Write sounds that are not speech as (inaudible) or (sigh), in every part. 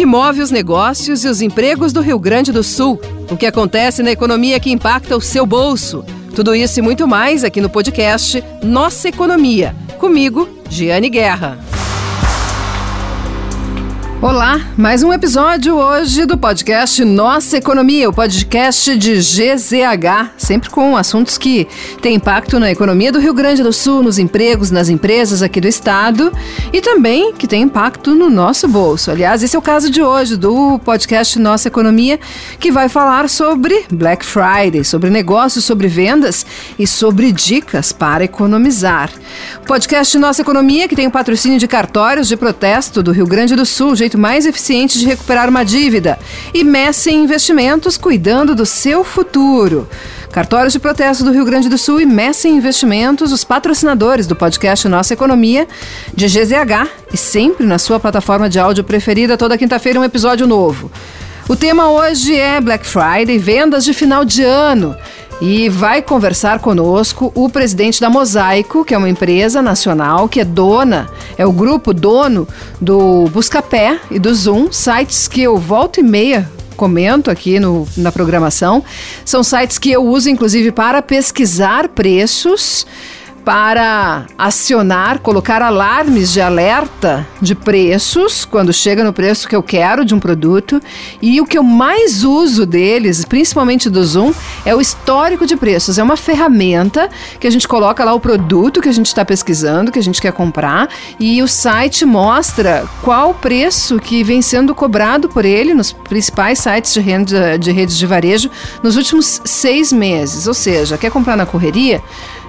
que move os negócios e os empregos do Rio Grande do Sul, o que acontece na economia que impacta o seu bolso. Tudo isso e muito mais aqui no podcast Nossa Economia. Comigo, Giane Guerra. Olá, mais um episódio hoje do podcast Nossa Economia, o podcast de GZH, sempre com assuntos que têm impacto na economia do Rio Grande do Sul, nos empregos, nas empresas aqui do estado e também que tem impacto no nosso bolso. Aliás, esse é o caso de hoje do podcast Nossa Economia, que vai falar sobre Black Friday, sobre negócios, sobre vendas e sobre dicas para economizar. O podcast Nossa Economia, que tem o patrocínio de cartórios de protesto do Rio Grande do Sul, jeito mais eficiente de recuperar uma dívida. E Messen Investimentos cuidando do seu futuro. Cartórios de Protesto do Rio Grande do Sul e Messen Investimentos, os patrocinadores do podcast Nossa Economia, de GZH e sempre na sua plataforma de áudio preferida, toda quinta-feira um episódio novo. O tema hoje é Black Friday, vendas de final de ano. E vai conversar conosco o presidente da Mosaico, que é uma empresa nacional que é dona, é o grupo dono do Buscapé e do Zoom, sites que eu volto e meia comento aqui no, na programação. São sites que eu uso, inclusive, para pesquisar preços para acionar, colocar alarmes de alerta de preços quando chega no preço que eu quero de um produto. E o que eu mais uso deles, principalmente do Zoom, é o histórico de preços. É uma ferramenta que a gente coloca lá o produto que a gente está pesquisando, que a gente quer comprar, e o site mostra qual o preço que vem sendo cobrado por ele nos principais sites de, renda, de redes de varejo nos últimos seis meses. Ou seja, quer comprar na correria?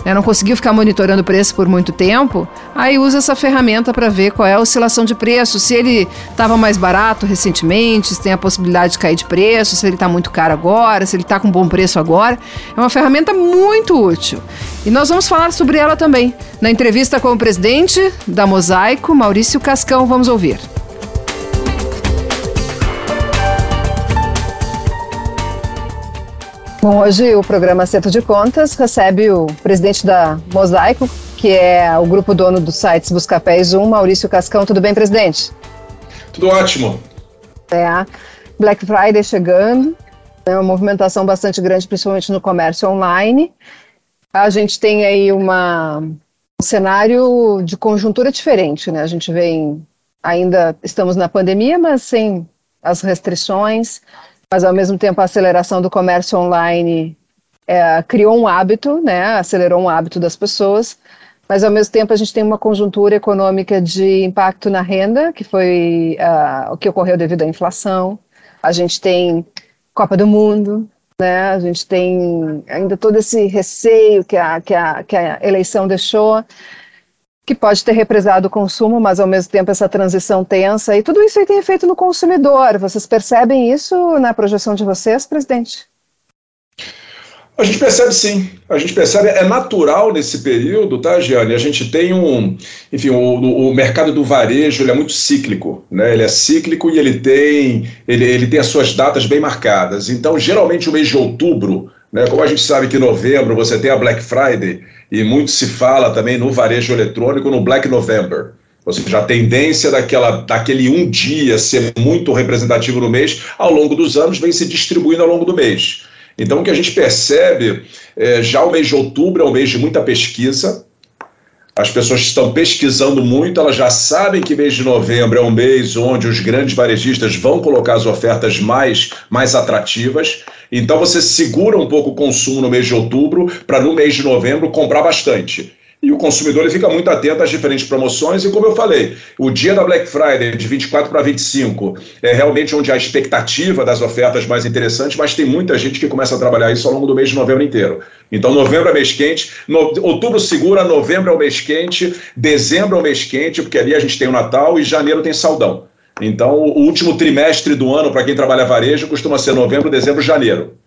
Né, não conseguiu ficar monitorando o preço por muito tempo, aí usa essa ferramenta para ver qual é a oscilação de preço, se ele estava mais barato recentemente, se tem a possibilidade de cair de preço, se ele está muito caro agora, se ele está com bom preço agora. É uma ferramenta muito útil. E nós vamos falar sobre ela também na entrevista com o presidente da Mosaico, Maurício Cascão. Vamos ouvir. Bom, hoje o programa Centro de Contas recebe o presidente da Mosaico, que é o grupo dono dos sites Buscapé e Zoom, Maurício Cascão. Tudo bem, presidente? Tudo ótimo. É, Black Friday chegando, é uma movimentação bastante grande, principalmente no comércio online. A gente tem aí uma, um cenário de conjuntura diferente, né? A gente vem, ainda estamos na pandemia, mas sem as restrições, mas ao mesmo tempo a aceleração do comércio online é, criou um hábito, né, acelerou um hábito das pessoas, mas ao mesmo tempo a gente tem uma conjuntura econômica de impacto na renda, que foi uh, o que ocorreu devido à inflação. A gente tem Copa do Mundo, né? A gente tem ainda todo esse receio que a, que a, que a eleição deixou que pode ter represado o consumo, mas ao mesmo tempo essa transição tensa, e tudo isso aí tem efeito no consumidor. Vocês percebem isso na projeção de vocês, presidente? A gente percebe sim, a gente percebe, é natural nesse período, tá, Giane? A gente tem um, enfim, o, o mercado do varejo é muito cíclico, né? Ele é cíclico e ele tem, ele, ele tem as suas datas bem marcadas. Então, geralmente o mês de outubro, né, como a gente sabe que em novembro você tem a Black Friday, e muito se fala também no varejo eletrônico no Black November. Ou seja, a tendência daquela, daquele um dia ser muito representativo no mês, ao longo dos anos, vem se distribuindo ao longo do mês. Então, o que a gente percebe, é, já o mês de outubro é um mês de muita pesquisa, as pessoas estão pesquisando muito, elas já sabem que mês de novembro é um mês onde os grandes varejistas vão colocar as ofertas mais, mais atrativas. Então você segura um pouco o consumo no mês de outubro para no mês de novembro comprar bastante. E o consumidor ele fica muito atento às diferentes promoções, e como eu falei, o dia da Black Friday, de 24 para 25, é realmente onde há expectativa das ofertas mais interessantes, mas tem muita gente que começa a trabalhar isso ao longo do mês de novembro inteiro. Então, novembro é mês quente, no, outubro segura, novembro é o mês quente, dezembro é o mês quente, porque ali a gente tem o Natal e janeiro tem saudão. Então, o último trimestre do ano, para quem trabalha varejo, costuma ser novembro, dezembro, janeiro.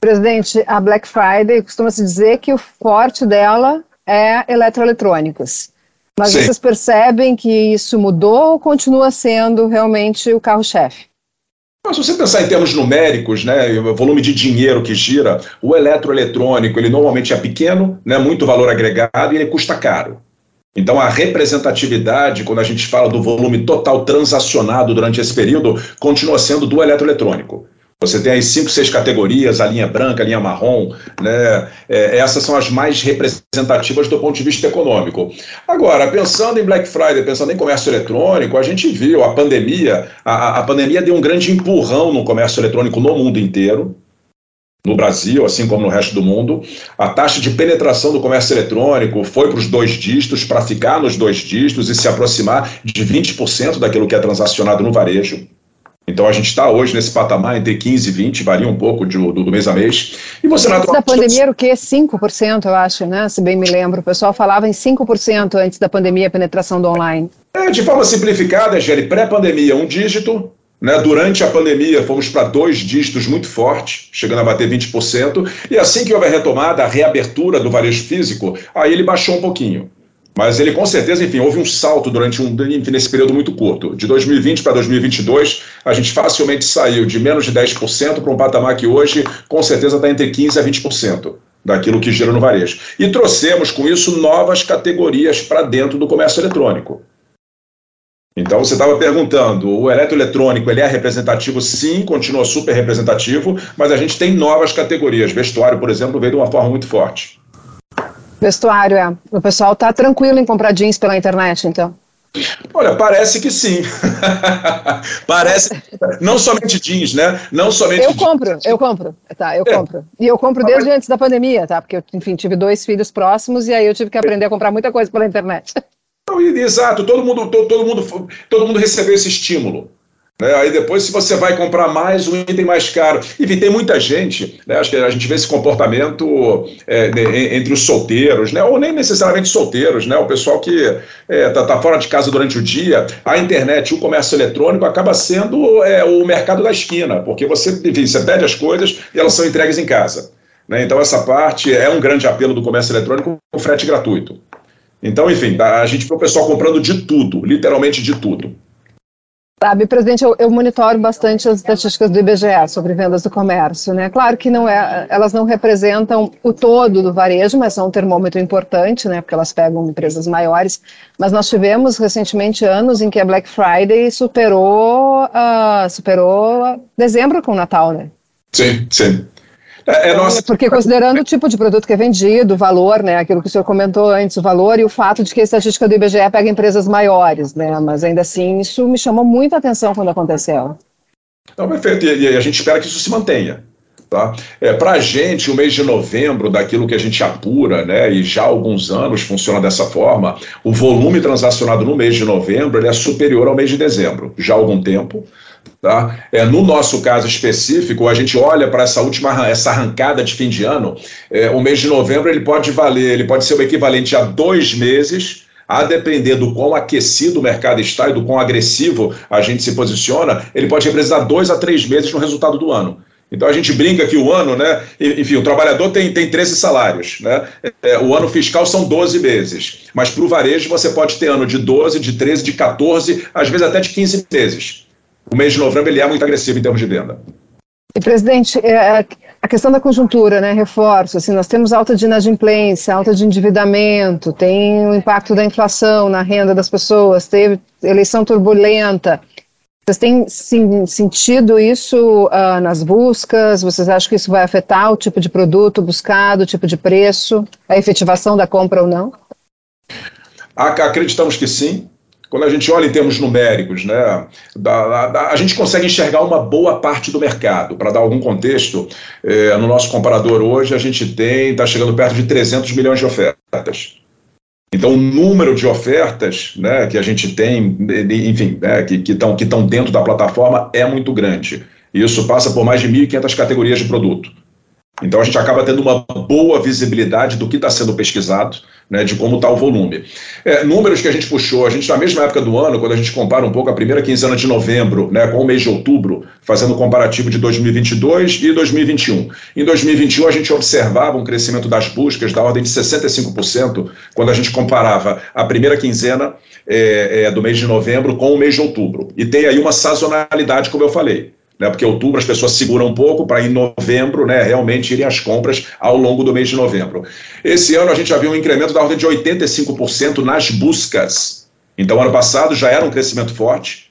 Presidente, a Black Friday costuma se dizer que o forte dela é eletroeletrônicos. Mas Sim. vocês percebem que isso mudou ou continua sendo realmente o carro-chefe? Se você pensar em termos numéricos, né, o volume de dinheiro que gira, o eletroeletrônico ele normalmente é pequeno, né, muito valor agregado e ele custa caro. Então, a representatividade, quando a gente fala do volume total transacionado durante esse período, continua sendo do eletroeletrônico. Você tem aí cinco, seis categorias, a linha branca, a linha marrom, né? É, essas são as mais representativas do ponto de vista econômico. Agora, pensando em Black Friday, pensando em comércio eletrônico, a gente viu a pandemia, a, a pandemia deu um grande empurrão no comércio eletrônico no mundo inteiro no Brasil, assim como no resto do mundo. A taxa de penetração do comércio eletrônico foi para os dois dígitos, para ficar nos dois dígitos e se aproximar de 20% daquilo que é transacionado no varejo. Então a gente está hoje nesse patamar entre 15 e 20, varia um pouco de, do, do, mês a mês. E você antes da pandemia era o quê? 5%, eu acho, né? Se bem me lembro. O pessoal falava em 5% antes da pandemia a penetração do online. É, de forma simplificada, Gelli, pré-pandemia, um dígito, né, durante a pandemia, fomos para dois dígitos muito fortes, chegando a bater 20%, e assim que houve a retomada, a reabertura do varejo físico, aí ele baixou um pouquinho. Mas ele, com certeza, enfim, houve um salto durante um, enfim, nesse período muito curto. De 2020 para 2022, a gente facilmente saiu de menos de 10% para um patamar que hoje, com certeza, está entre 15% a 20% daquilo que gira no varejo. E trouxemos, com isso, novas categorias para dentro do comércio eletrônico. Então, você estava perguntando, o eletroeletrônico ele é representativo? Sim, continua super representativo, mas a gente tem novas categorias. Vestuário, por exemplo, veio de uma forma muito forte. Vestuário, é. O pessoal está tranquilo em comprar jeans pela internet, então. Olha, parece que sim. (laughs) parece. Não somente jeans, né? Não somente. Eu compro, eu compro. Tá, eu é. compro. E eu compro desde antes da pandemia, tá? Porque eu, enfim, tive dois filhos próximos e aí eu tive que aprender a comprar muita coisa pela internet. (laughs) Exato, todo mundo, todo, todo, mundo, todo mundo recebeu esse estímulo. Né? Aí depois, se você vai comprar mais, um item mais caro. Enfim, tem muita gente, né? acho que a gente vê esse comportamento é, entre os solteiros, né? ou nem necessariamente solteiros, né? o pessoal que está é, tá, tá fora de casa durante o dia. A internet, o comércio eletrônico acaba sendo é, o mercado da esquina, porque você, enfim, você pede as coisas e elas são entregues em casa. Né? Então, essa parte é um grande apelo do comércio eletrônico, o frete gratuito. Então, enfim, a gente vê o pessoal comprando de tudo, literalmente de tudo. Sabe, presidente, eu, eu, monitoro bastante as estatísticas do IBGE sobre vendas do comércio, né? Claro que não é, elas não representam o todo do varejo, mas são um termômetro importante, né? Porque elas pegam empresas maiores. Mas nós tivemos recentemente anos em que a Black Friday superou, uh, superou dezembro com o Natal, né? Sim, sim. É, é nossa... Porque considerando o tipo de produto que é vendido, o valor, né, aquilo que o senhor comentou antes, o valor e o fato de que a estatística do IBGE pega empresas maiores, né, mas ainda assim isso me chamou muita atenção quando aconteceu. Não, perfeito, e, e a gente espera que isso se mantenha. Tá? É, Para a gente, o mês de novembro, daquilo que a gente apura, né, e já há alguns anos funciona dessa forma, o volume transacionado no mês de novembro é superior ao mês de dezembro, já há algum tempo. Tá? É, no nosso caso específico, a gente olha para essa última essa arrancada de fim de ano, é, o mês de novembro ele pode valer, ele pode ser o equivalente a dois meses, a depender do quão aquecido o mercado está e do quão agressivo a gente se posiciona, ele pode representar dois a três meses no resultado do ano. Então a gente brinca que o ano, né? Enfim, o trabalhador tem, tem 13 salários, né? É, o ano fiscal são 12 meses. Mas para o varejo você pode ter ano de 12, de 13, de 14, às vezes até de 15 meses o mês de novembro ele é muito agressivo em termos de venda. E, presidente, é, a questão da conjuntura, né, reforço, assim, nós temos alta de inadimplência, alta de endividamento, tem o impacto da inflação na renda das pessoas, teve eleição turbulenta. Vocês têm sim, sentido isso uh, nas buscas? Vocês acham que isso vai afetar o tipo de produto buscado, o tipo de preço, a efetivação da compra ou não? Acreditamos que sim. Quando a gente olha em termos numéricos, né, da, da, a gente consegue enxergar uma boa parte do mercado. Para dar algum contexto, é, no nosso comparador hoje, a gente tem, está chegando perto de 300 milhões de ofertas. Então, o número de ofertas né, que a gente tem, enfim, né, que estão que que dentro da plataforma é muito grande. Isso passa por mais de 1.500 categorias de produto. Então a gente acaba tendo uma boa visibilidade do que está sendo pesquisado, né, de como está o volume. É, números que a gente puxou, a gente na mesma época do ano, quando a gente compara um pouco a primeira quinzena de novembro né, com o mês de outubro, fazendo um comparativo de 2022 e 2021. Em 2021 a gente observava um crescimento das buscas da ordem de 65%, quando a gente comparava a primeira quinzena é, é, do mês de novembro com o mês de outubro. E tem aí uma sazonalidade, como eu falei. Né, porque outubro as pessoas seguram um pouco para em novembro né, realmente irem às compras ao longo do mês de novembro. Esse ano a gente já viu um incremento da ordem de 85% nas buscas. Então, ano passado já era um crescimento forte,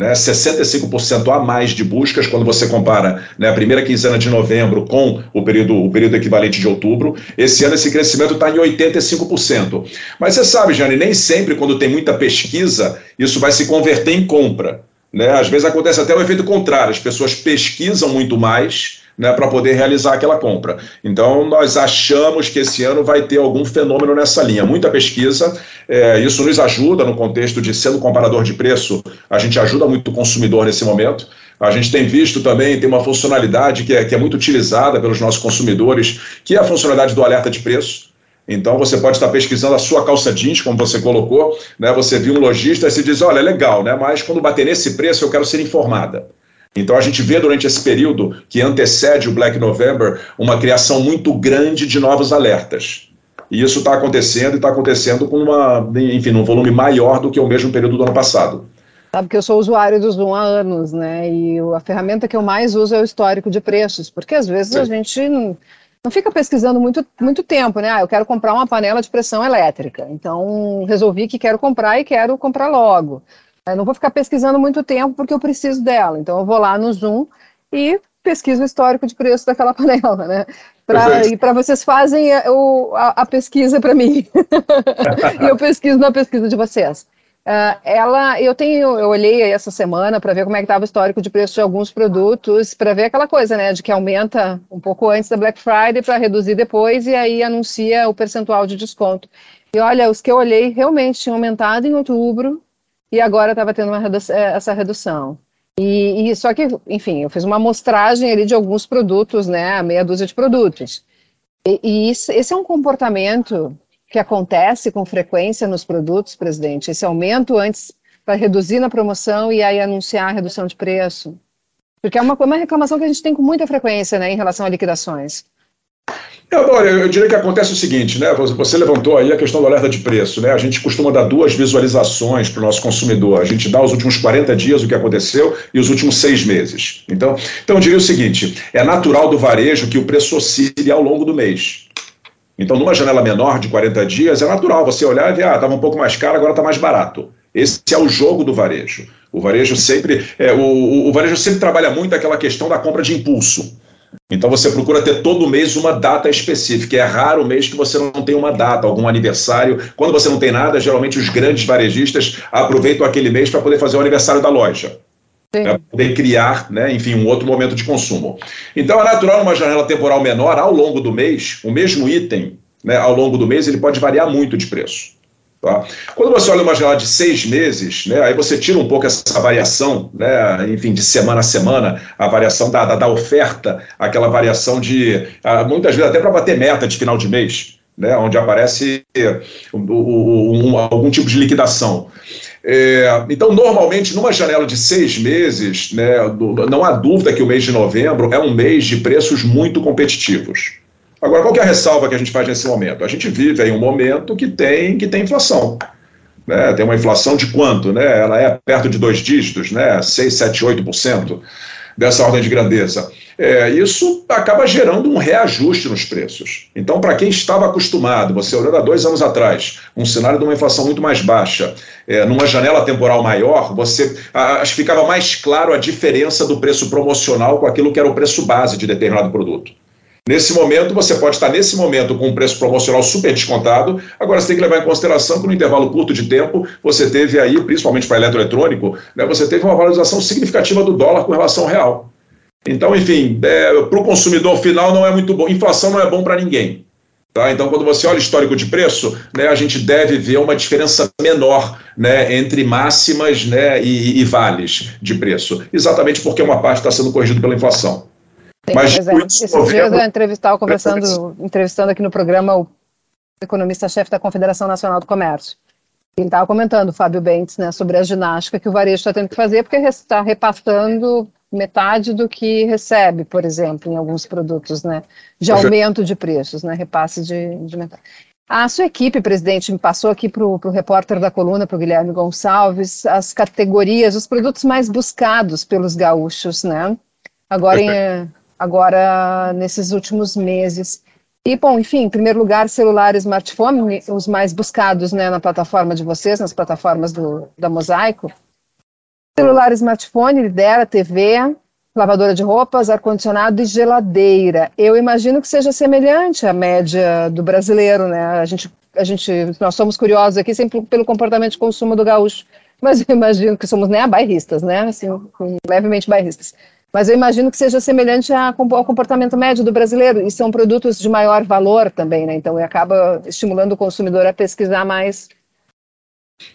né, 65% a mais de buscas quando você compara né, a primeira quinzena de novembro com o período, o período equivalente de outubro. Esse ano esse crescimento está em 85%. Mas você sabe, Jane, nem sempre quando tem muita pesquisa isso vai se converter em compra. Né? Às vezes acontece até o efeito contrário, as pessoas pesquisam muito mais né, para poder realizar aquela compra. Então, nós achamos que esse ano vai ter algum fenômeno nessa linha. Muita pesquisa, é, isso nos ajuda no contexto de sendo comparador de preço, a gente ajuda muito o consumidor nesse momento. A gente tem visto também, tem uma funcionalidade que é, que é muito utilizada pelos nossos consumidores, que é a funcionalidade do alerta de preço. Então você pode estar pesquisando a sua calça jeans, como você colocou, né? Você viu um lojista e se diz, olha, é legal, né? Mas quando bater nesse preço eu quero ser informada. Então a gente vê durante esse período que antecede o Black November uma criação muito grande de novos alertas. E isso está acontecendo e está acontecendo com uma, enfim, um volume maior do que o mesmo período do ano passado. Sabe que eu sou usuário do Zoom há anos, né? E a ferramenta que eu mais uso é o histórico de preços, porque às vezes Sim. a gente não fica pesquisando muito, muito tempo, né? Ah, eu quero comprar uma panela de pressão elétrica. Então, resolvi que quero comprar e quero comprar logo. Eu não vou ficar pesquisando muito tempo porque eu preciso dela. Então, eu vou lá no Zoom e pesquiso o histórico de preço daquela (laughs) panela, né? Pra, e para vocês fazem a, a, a pesquisa para mim. (laughs) e eu pesquiso na pesquisa de vocês. Uh, ela, eu tenho, eu olhei essa semana para ver como é que estava o histórico de preço de alguns produtos, para ver aquela coisa, né, de que aumenta um pouco antes da Black Friday para reduzir depois e aí anuncia o percentual de desconto. E olha, os que eu olhei realmente tinham aumentado em outubro e agora estava tendo eh, essa redução. E, e, só que, enfim, eu fiz uma amostragem ali de alguns produtos, né, meia dúzia de produtos. E, e isso, esse é um comportamento que acontece com frequência nos produtos, presidente? Esse aumento antes para reduzir na promoção e aí anunciar a redução de preço? Porque é uma, uma reclamação que a gente tem com muita frequência né, em relação a liquidações. Olha, eu diria que acontece o seguinte, né? Você levantou aí a questão do alerta de preço, né? A gente costuma dar duas visualizações para o nosso consumidor. A gente dá os últimos 40 dias o que aconteceu e os últimos seis meses. Então, então eu diria o seguinte: é natural do varejo que o preço oscile ao longo do mês. Então, numa janela menor de 40 dias, é natural você olhar e ver, ah, estava um pouco mais caro, agora está mais barato. Esse é o jogo do varejo. O varejo sempre, é, o, o varejo sempre trabalha muito aquela questão da compra de impulso. Então você procura ter todo mês uma data específica. É raro o mês que você não tem uma data, algum aniversário. Quando você não tem nada, geralmente os grandes varejistas aproveitam aquele mês para poder fazer o aniversário da loja para poder criar, né, enfim, um outro momento de consumo. Então é natural numa janela temporal menor, ao longo do mês, o mesmo item, né, ao longo do mês, ele pode variar muito de preço. Tá? Quando você olha uma janela de seis meses, né, aí você tira um pouco essa variação, né, enfim, de semana a semana, a variação da, da, da oferta, aquela variação de, ah, muitas vezes até para bater meta de final de mês, né, onde aparece um, um, algum tipo de liquidação. É, então, normalmente, numa janela de seis meses, né, não há dúvida que o mês de novembro é um mês de preços muito competitivos. Agora, qual é a ressalva que a gente faz nesse momento? A gente vive em um momento que tem, que tem inflação. Né? Tem uma inflação de quanto? Né? Ela é perto de dois dígitos, né? 6, 7, 8% dessa ordem de grandeza. É, isso acaba gerando um reajuste nos preços. Então, para quem estava acostumado, você olhando há dois anos atrás, um cenário de uma inflação muito mais baixa, é, numa janela temporal maior, você que ficava mais claro a diferença do preço promocional com aquilo que era o preço base de determinado produto. Nesse momento, você pode estar nesse momento com um preço promocional super descontado. Agora, você tem que levar em consideração que no intervalo curto de tempo, você teve aí, principalmente para eletroeletrônico, né, você teve uma valorização significativa do dólar com relação ao real. Então, enfim, é, para o consumidor final não é muito bom. Inflação não é bom para ninguém. Tá? Então, quando você olha o histórico de preço, né, a gente deve ver uma diferença menor né, entre máximas né, e, e vales de preço, exatamente porque uma parte está sendo corrigida pela inflação. Sim, Mas é. Esses dias eu entrevistava, conversando, entrevistando aqui no programa o economista-chefe da Confederação Nacional do Comércio. Ele estava comentando, Fábio Bentes, né, sobre a ginástica que o varejo está tendo que fazer, porque está repassando metade do que recebe, por exemplo, em alguns produtos, né, de aumento de preços, né, repasse de, de metade. A sua equipe, presidente, me passou aqui para o repórter da coluna, para o Guilherme Gonçalves, as categorias, os produtos mais buscados pelos gaúchos, né? agora, em, agora nesses últimos meses. E, bom, enfim, em primeiro lugar, celular e smartphone, os mais buscados né, na plataforma de vocês, nas plataformas do, da Mosaico. Celular smartphone, lidera TV, lavadora de roupas, ar-condicionado e geladeira. Eu imagino que seja semelhante à média do brasileiro, né? A gente, a gente, nós somos curiosos aqui sempre pelo comportamento de consumo do gaúcho, mas eu imagino que somos né, bairristas, né? Assim, levemente bairristas. Mas eu imagino que seja semelhante ao comportamento médio do brasileiro, e são produtos de maior valor também, né? Então, acaba estimulando o consumidor a pesquisar mais.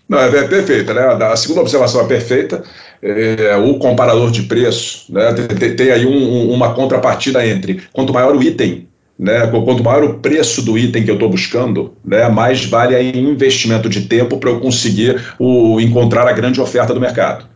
Não, é, é perfeita, né? A segunda observação é perfeita. É, o comparador de preço, né? Tem, tem aí um, uma contrapartida entre quanto maior o item, né, quanto maior o preço do item que eu estou buscando, né, mais vale aí investimento de tempo para eu conseguir o, encontrar a grande oferta do mercado.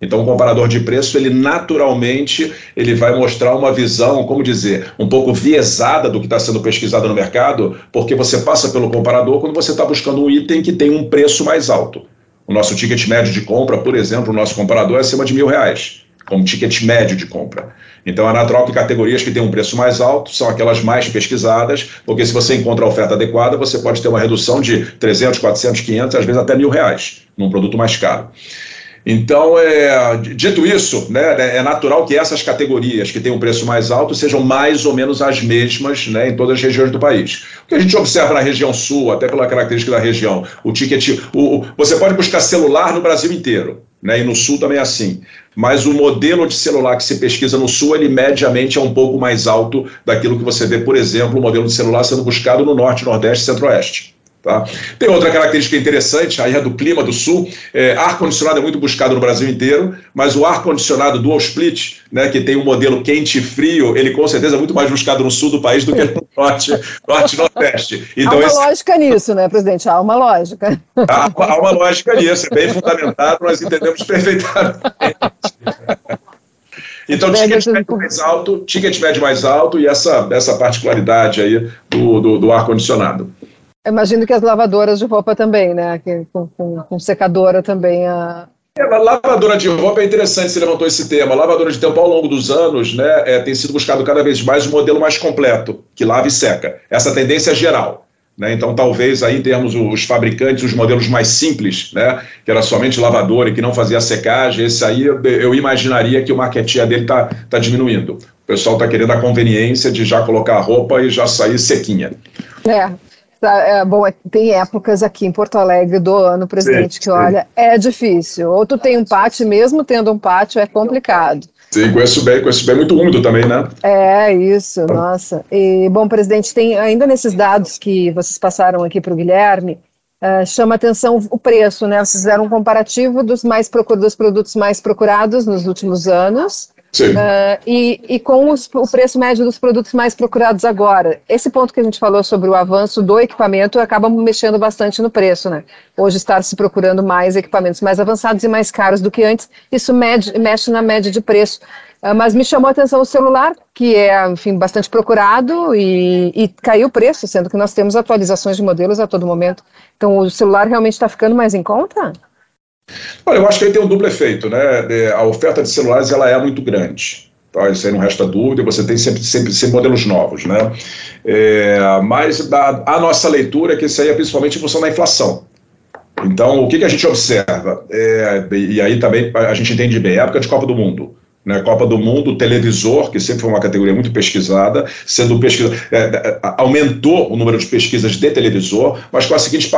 Então, o comparador de preço, ele naturalmente ele vai mostrar uma visão, como dizer, um pouco viesada do que está sendo pesquisado no mercado, porque você passa pelo comparador quando você está buscando um item que tem um preço mais alto. O nosso ticket médio de compra, por exemplo, o nosso comparador é acima de mil reais, como ticket médio de compra. Então, é natural que categorias que têm um preço mais alto são aquelas mais pesquisadas, porque se você encontra a oferta adequada, você pode ter uma redução de 300, 400, 500, às vezes até mil reais, num produto mais caro. Então, é, dito isso, né, é natural que essas categorias que têm um preço mais alto sejam mais ou menos as mesmas né, em todas as regiões do país. O que a gente observa na região sul, até pela característica da região, o ticket. O, você pode buscar celular no Brasil inteiro. Né, e no sul também é assim. Mas o modelo de celular que se pesquisa no sul, ele mediamente é um pouco mais alto daquilo que você vê, por exemplo, o modelo de celular sendo buscado no norte, nordeste e centro-oeste. Tá? Tem outra característica interessante, aí é do clima do sul. É, ar-condicionado é muito buscado no Brasil inteiro, mas o ar-condicionado dual split, né, que tem um modelo quente e frio, ele com certeza é muito mais buscado no sul do país do que no (laughs) norte, norte e nordeste. Então, há uma esse... lógica nisso, né, presidente? Há uma lógica. Há, há uma lógica nisso, é bem fundamentado, nós entendemos perfeitamente. Então, ticket médio mais alto, ticket médio mais alto e essa, essa particularidade aí do, do, do ar-condicionado. Imagino que as lavadoras de roupa também, né? Que, com, com, com secadora também. A... É, a lavadora de roupa é interessante, você levantou esse tema. A lavadora de tempo, ao longo dos anos, né, é, tem sido buscado cada vez mais um modelo mais completo, que lava e seca. Essa tendência é geral. Né? Então, talvez aí temos os fabricantes, os modelos mais simples, né? que era somente lavadora e que não fazia secagem. Esse aí eu imaginaria que o marketing dele está tá diminuindo. O pessoal está querendo a conveniência de já colocar a roupa e já sair sequinha. É, é, bom, é, tem épocas aqui em Porto Alegre do ano, presidente, sim, que olha, é difícil. Ou tu tem um pátio, mesmo tendo um pátio, é complicado. Sim, conheço bem, conheço bem, muito úmido também, né? É, isso, nossa. E, bom, presidente, tem ainda nesses dados que vocês passaram aqui para o Guilherme, uh, chama atenção o preço, né? Vocês fizeram um comparativo dos, mais dos produtos mais procurados nos últimos anos Uh, e, e, com os, o preço médio dos produtos mais procurados agora. Esse ponto que a gente falou sobre o avanço do equipamento acaba mexendo bastante no preço, né? Hoje estar se procurando mais equipamentos mais avançados e mais caros do que antes, isso mexe na média de preço. Uh, mas me chamou a atenção o celular, que é, enfim, bastante procurado e, e caiu o preço, sendo que nós temos atualizações de modelos a todo momento. Então, o celular realmente está ficando mais em conta? Olha, eu acho que aí tem um duplo efeito, né? A oferta de celulares ela é muito grande. Tá? Isso aí não resta dúvida, você tem sempre, sempre, sempre modelos novos, né? É, mas a, a, nossa leitura é que isso aí é principalmente em função da inflação. Então, o que, que a gente observa? É, e aí também a gente entende bem, época de Copa do Mundo né, Copa do Mundo, televisor, que sempre foi uma categoria muito pesquisada, sendo pesquisa, é, é, aumentou o número de pesquisas de televisor, mas com a seguinte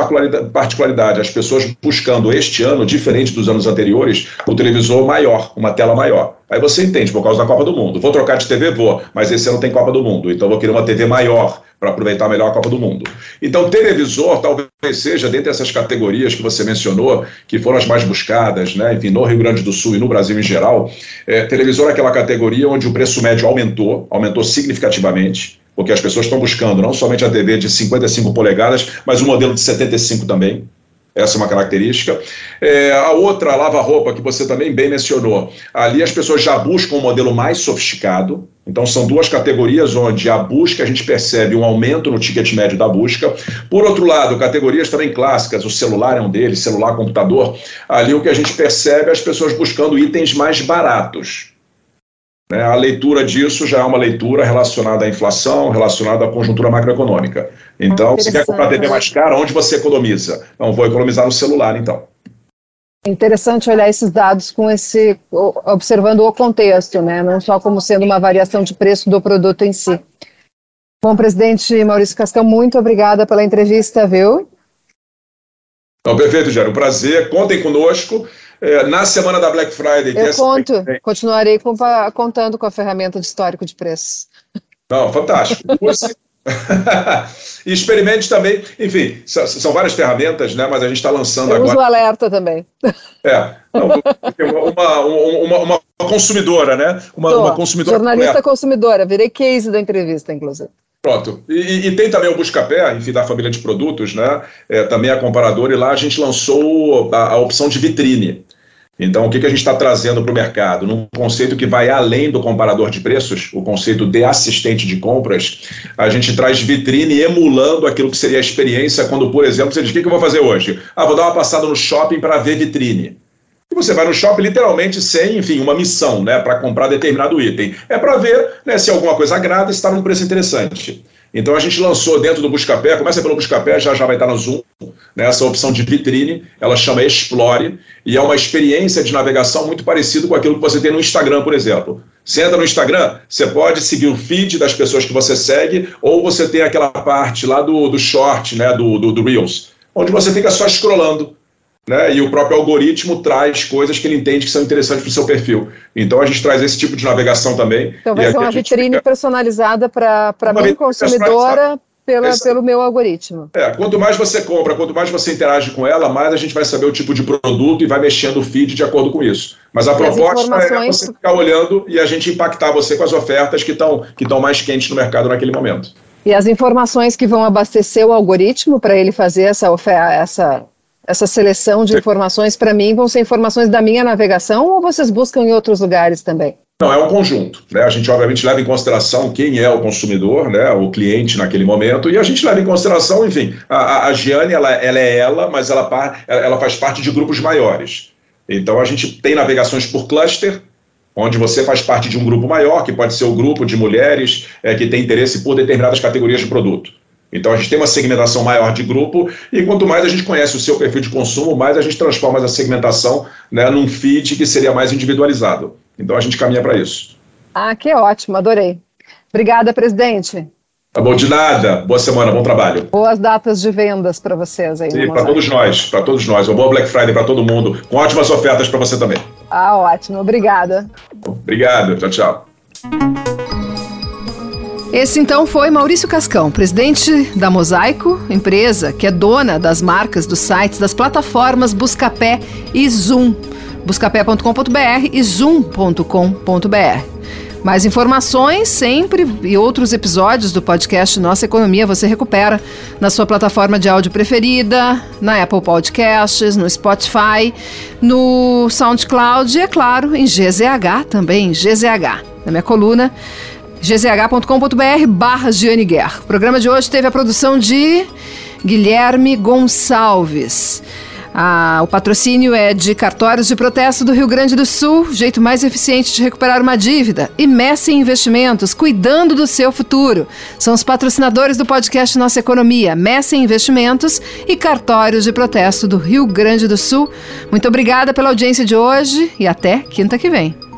particularidade: as pessoas buscando este ano, diferente dos anos anteriores, o televisor maior, uma tela maior. Aí você entende, por causa da Copa do Mundo. Vou trocar de TV? Vou, mas esse ano tem Copa do Mundo, então vou querer uma TV maior para aproveitar melhor a Copa do Mundo. Então, televisor talvez seja, dentre essas categorias que você mencionou, que foram as mais buscadas, né, enfim, no Rio Grande do Sul e no Brasil em geral, é, televisor é aquela categoria onde o preço médio aumentou, aumentou significativamente, porque as pessoas estão buscando não somente a TV de 55 polegadas, mas o modelo de 75 também. Essa é uma característica. É, a outra, a lava-roupa, que você também bem mencionou, ali as pessoas já buscam um modelo mais sofisticado. Então, são duas categorias onde a busca, a gente percebe um aumento no ticket médio da busca. Por outro lado, categorias também clássicas, o celular é um deles, celular, computador. Ali o que a gente percebe é as pessoas buscando itens mais baratos. Né? A leitura disso já é uma leitura relacionada à inflação, relacionada à conjuntura macroeconômica. Então, se quer comprar TV mais cara, onde você economiza? Não, vou economizar no celular, então. É interessante olhar esses dados com esse observando o contexto, né? Não só como sendo uma variação de preço do produto em si. Bom, presidente Maurício Cascão, muito obrigada pela entrevista, viu? Então, perfeito, Jair. Um prazer. Contem conosco. É, na semana da Black Friday. Eu conto, continuarei com, contando com a ferramenta de histórico de preços. Não, fantástico. (laughs) e experimente também, enfim, são várias ferramentas, né? Mas a gente está lançando Eu agora. Uso o alerta também. É, uma, uma, uma, consumidora, né? Uma, uma consumidora. Jornalista consumidora, virei case da entrevista, inclusive. Pronto. E, e, tem também o Buscapé, enfim, da família de produtos, né? É, também a comparadora, e lá a gente lançou a, a opção de vitrine. Então, o que, que a gente está trazendo para o mercado? Num conceito que vai além do comparador de preços, o conceito de assistente de compras, a gente traz vitrine emulando aquilo que seria a experiência quando, por exemplo, você diz: o que, que eu vou fazer hoje? Ah, vou dar uma passada no shopping para ver vitrine. E você vai no shopping literalmente sem, enfim, uma missão, né, para comprar determinado item. É para ver né, se alguma coisa agrada e está num preço interessante. Então a gente lançou dentro do Buscapé, começa pelo Buscapé, já já vai estar no Zoom, né, essa opção de vitrine, ela chama Explore, e é uma experiência de navegação muito parecida com aquilo que você tem no Instagram, por exemplo. Você entra no Instagram, você pode seguir o feed das pessoas que você segue, ou você tem aquela parte lá do, do short, né, do, do, do Reels, onde você fica só scrollando né? E o próprio algoritmo traz coisas que ele entende que são interessantes para o seu perfil. Então a gente traz esse tipo de navegação também. Então vai ser uma vitrine fica... personalizada para mim, consumidora, pela, pelo meu algoritmo. É, quanto mais você compra, quanto mais você interage com ela, mais a gente vai saber o tipo de produto e vai mexendo o feed de acordo com isso. Mas a e proposta informações... é você ficar olhando e a gente impactar você com as ofertas que estão que mais quentes no mercado naquele momento. E as informações que vão abastecer o algoritmo para ele fazer essa, essa essa seleção de informações para mim vão ser informações da minha navegação ou vocês buscam em outros lugares também? Não, é um conjunto. Né? A gente, obviamente, leva em consideração quem é o consumidor, né? o cliente naquele momento, e a gente leva em consideração, enfim, a, a Giane, ela, ela é ela, mas ela, ela faz parte de grupos maiores. Então, a gente tem navegações por cluster, onde você faz parte de um grupo maior, que pode ser o grupo de mulheres é, que tem interesse por determinadas categorias de produto. Então a gente tem uma segmentação maior de grupo e quanto mais a gente conhece o seu perfil de consumo, mais a gente transforma essa segmentação né, num feed que seria mais individualizado. Então a gente caminha para isso. Ah, que ótimo, adorei. Obrigada, presidente. Tá bom, de nada. Boa semana, bom trabalho. Boas datas de vendas para vocês aí. E para todos nós, para todos nós. Uma boa Black Friday para todo mundo, com ótimas ofertas para você também. Ah, ótimo. Obrigada. Obrigado. Tchau, tchau. Esse então foi Maurício Cascão, presidente da Mosaico, empresa que é dona das marcas, dos sites, das plataformas Buscapé e Zoom. buscapé.com.br e zoom.com.br. Mais informações sempre e outros episódios do podcast Nossa Economia você recupera na sua plataforma de áudio preferida, na Apple Podcasts, no Spotify, no SoundCloud e, é claro, em GZH também, GZH. Na minha coluna gzh.com.br barra Giane Guerra. O programa de hoje teve a produção de Guilherme Gonçalves. Ah, o patrocínio é de Cartórios de Protesto do Rio Grande do Sul, jeito mais eficiente de recuperar uma dívida. E Messi Investimentos, cuidando do seu futuro. São os patrocinadores do podcast Nossa Economia, Messi Investimentos e Cartórios de Protesto do Rio Grande do Sul. Muito obrigada pela audiência de hoje e até quinta que vem.